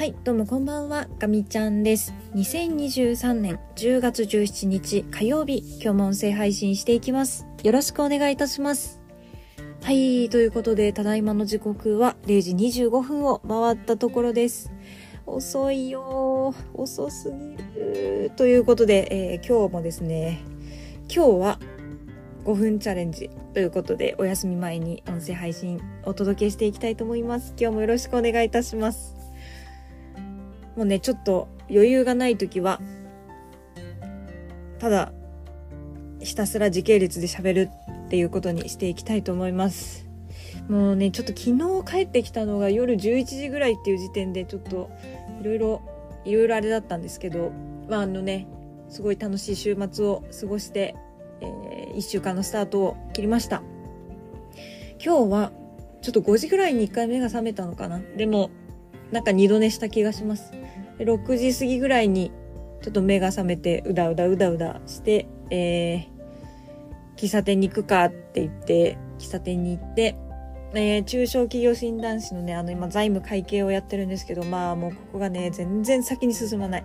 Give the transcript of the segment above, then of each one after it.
はい、どうもこんばんは、ガミちゃんです。2023年10月17日火曜日、今日も音声配信していきます。よろしくお願いいたします。はい、ということで、ただいまの時刻は0時25分を回ったところです。遅いよー遅すぎるということで、えー今日もですね、今日は5分チャレンジということで、お休み前に音声配信お届けしていきたいと思います。今日もよろしくお願いいたします。もうね、ちょっと余裕がない時は、ただ、ひたすら時系列で喋るっていうことにしていきたいと思います。もうね、ちょっと昨日帰ってきたのが夜11時ぐらいっていう時点で、ちょっといろいろ、いろいろあれだったんですけど、まああのね、すごい楽しい週末を過ごして、えー、1週間のスタートを切りました。今日は、ちょっと5時ぐらいに1回目が覚めたのかな。でも、なんか二度寝した気がします。6時過ぎぐらいに、ちょっと目が覚めて、うだうだうだうだして、えー、喫茶店に行くかって言って、喫茶店に行って、えー、中小企業診断士のね、あの今財務会計をやってるんですけど、まあもうここがね、全然先に進まない。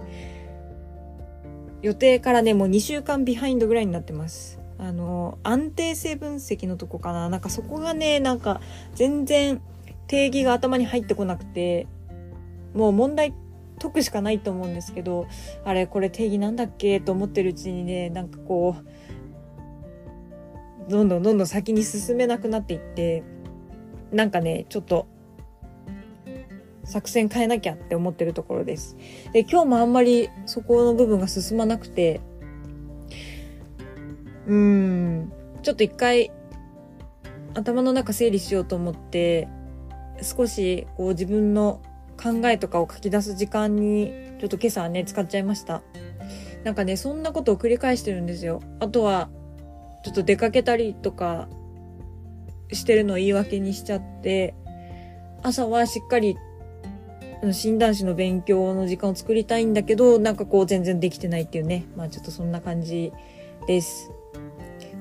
予定からね、もう2週間ビハインドぐらいになってます。あの、安定性分析のとこかな。なんかそこがね、なんか全然定義が頭に入ってこなくて、もう問題解くしかないと思うんですけど、あれ、これ定義なんだっけと思ってるうちにね、なんかこう、どんどんどんどん先に進めなくなっていって、なんかね、ちょっと、作戦変えなきゃって思ってるところです。で、今日もあんまりそこの部分が進まなくて、うーん、ちょっと一回頭の中整理しようと思って、少しこう自分の考えとかを書き出す時間にちょっと今朝はね使っちゃいました。なんかね、そんなことを繰り返してるんですよ。あとは、ちょっと出かけたりとかしてるのを言い訳にしちゃって、朝はしっかり診断士の勉強の時間を作りたいんだけど、なんかこう全然できてないっていうね。まあちょっとそんな感じです。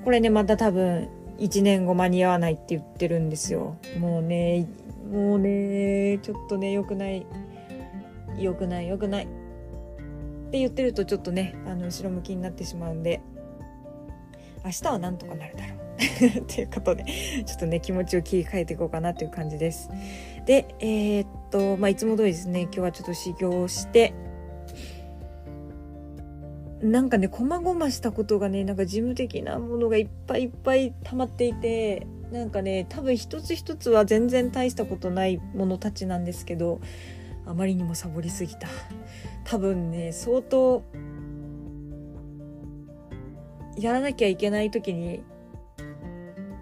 これね、また多分1年後間に合わないって言ってるんですよ。もうね、もうね、ちょっとね、良くない。良くない、良くない。って言ってるとちょっとね、あの、後ろ向きになってしまうんで、明日はなんとかなるだろう。っていうことで、ちょっとね、気持ちを切り替えていこうかなという感じです。で、えーっと、まあ、いつも通りですね、今日はちょっと修行して、なんかね、細々したことがね、なんか事務的なものがいっぱいいっぱい溜まっていて、なんかね、多分一つ一つは全然大したことないものたちなんですけど、あまりにもサボりすぎた。多分ね、相当、やらなきゃいけない時に、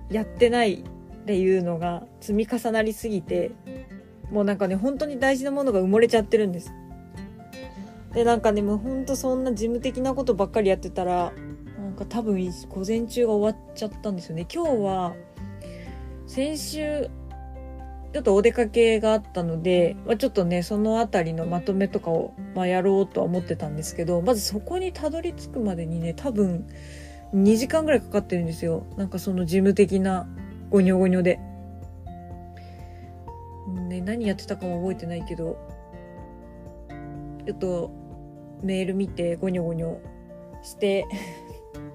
やってないっていうのが積み重なりすぎて、もうなんかね、本当に大事なものが埋もれちゃってるんです。で、なんかね、もうほんとそんな事務的なことばっかりやってたら、なんか多分午前中が終わっちゃったんですよね。今日は、先週、ちょっとお出かけがあったので、まあ、ちょっとね、そのあたりのまとめとかを、まあ、やろうとは思ってたんですけど、まずそこにたどり着くまでにね、多分、2時間ぐらいかかってるんですよ。なんかその事務的な、ゴニョゴニョで。ね、何やってたかも覚えてないけど、ちょっと、メール見て、ゴニョゴニョして、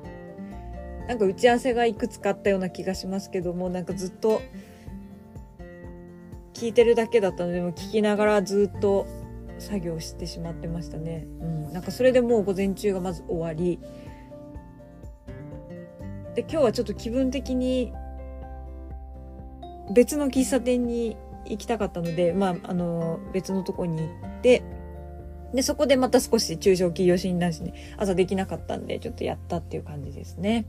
なんか打ち合わせがいくつかあったような気がしますけども、なんかずっと、聞いてるだけだったので、も聞きながらずっと作業してしまってましたね。うん。なんかそれでもう午前中がまず終わり、で、今日はちょっと気分的に別の喫茶店に行きたかったので、まあ、あの、別のとこに行って、で、そこでまた少し中小企業診断士に朝できなかったんで、ちょっとやったっていう感じですね。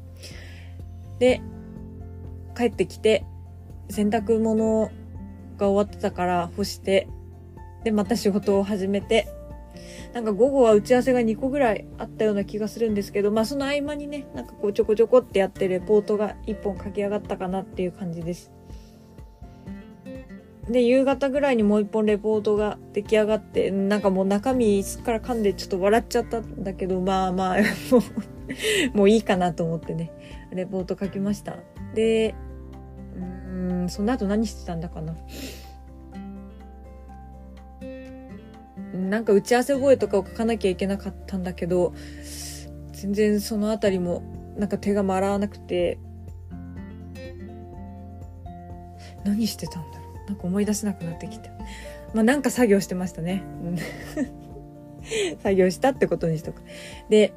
で、帰ってきて、洗濯物が終わってたから干して、で、また仕事を始めて、なんか午後は打ち合わせが2個ぐらいあったような気がするんですけど、まあその合間にね、なんかこうちょこちょこってやってレポートが1本書き上がったかなっていう感じです。で、夕方ぐらいにもう1本レポートが出来上がって、なんかもう中身すっから噛んでちょっと笑っちゃったんだけど、まあまあ、もう、もういいかなと思ってね、レポート書きました。で、うん、その後何してたんだかな。なんか打ち合わせ声とかを書かなきゃいけなかったんだけど、全然そのあたりもなんか手が回らなくて、何してたんだなんか思い出せなくなってきて。まあなんか作業してましたね。作業したってことにしとく。で、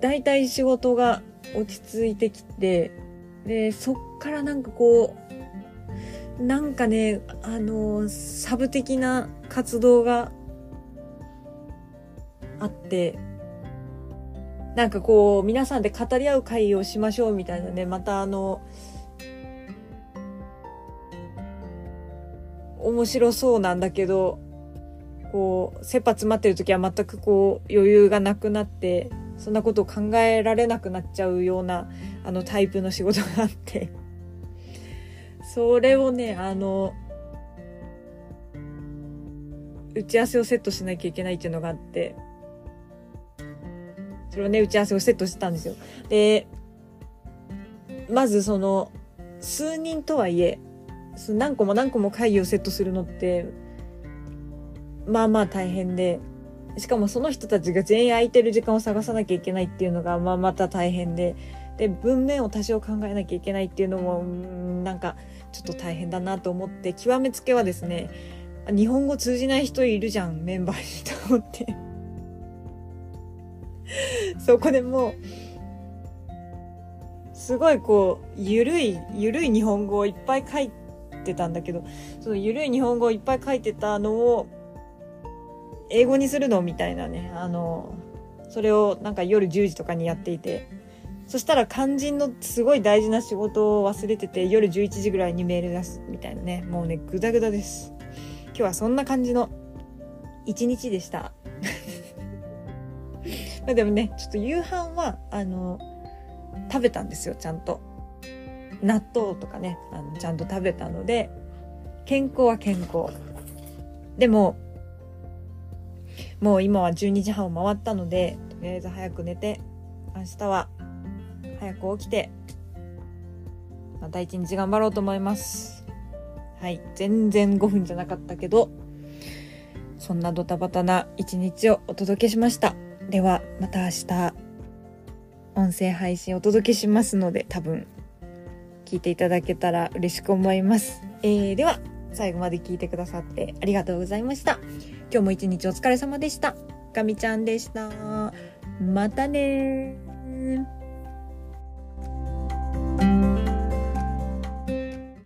大体仕事が落ち着いてきて、で、そっからなんかこう、なんかね、あの、サブ的な活動があって、なんかこう、皆さんで語り合う会をしましょうみたいなね、またあの、面白そうなんだけど、こう、切羽詰まってる時は全くこう、余裕がなくなって、そんなことを考えられなくなっちゃうような、あのタイプの仕事があってそれをね、あの、打ち合わせをセットしなきゃいけないっていうのがあって、それをね、打ち合わせをセットしてたんですよ。で、まずその、数人とはいえ、何個も何個も会議をセットするのって、まあまあ大変で、しかもその人たちが全員空いてる時間を探さなきゃいけないっていうのが、まあまた大変で、で、文面を多少考えなきゃいけないっていうのも、なんか、ちょっと大変だなと思って、極めつけはですね、日本語通じない人いるじゃん、メンバーにと思って。そこでもう、すごいこう、ゆるい、ゆるい日本語をいっぱい書いててたんだけど、そのゆるい日本語をいっぱい書いてたのを、英語にするのみたいなね、あの、それをなんか夜10時とかにやっていて、そしたら肝心のすごい大事な仕事を忘れてて、夜11時ぐらいにメール出すみたいなね、もうね、ぐだぐだです。今日はそんな感じの一日でした。まあでもね、ちょっと夕飯は、あの、食べたんですよ、ちゃんと。納豆とかね、あのちゃんと食べたので、健康は健康。でも、もう今は12時半を回ったので、とりあえず早く寝て、明日は早く起きて、また一日頑張ろうと思います。はい。全然5分じゃなかったけど、そんなドタバタな一日をお届けしました。では、また明日、音声配信お届けしますので、多分、聞いていただけたら嬉しく思います。えー、では、最後まで聞いてくださってありがとうございました。今日も一日お疲れ様でした。かみちゃんでした。またね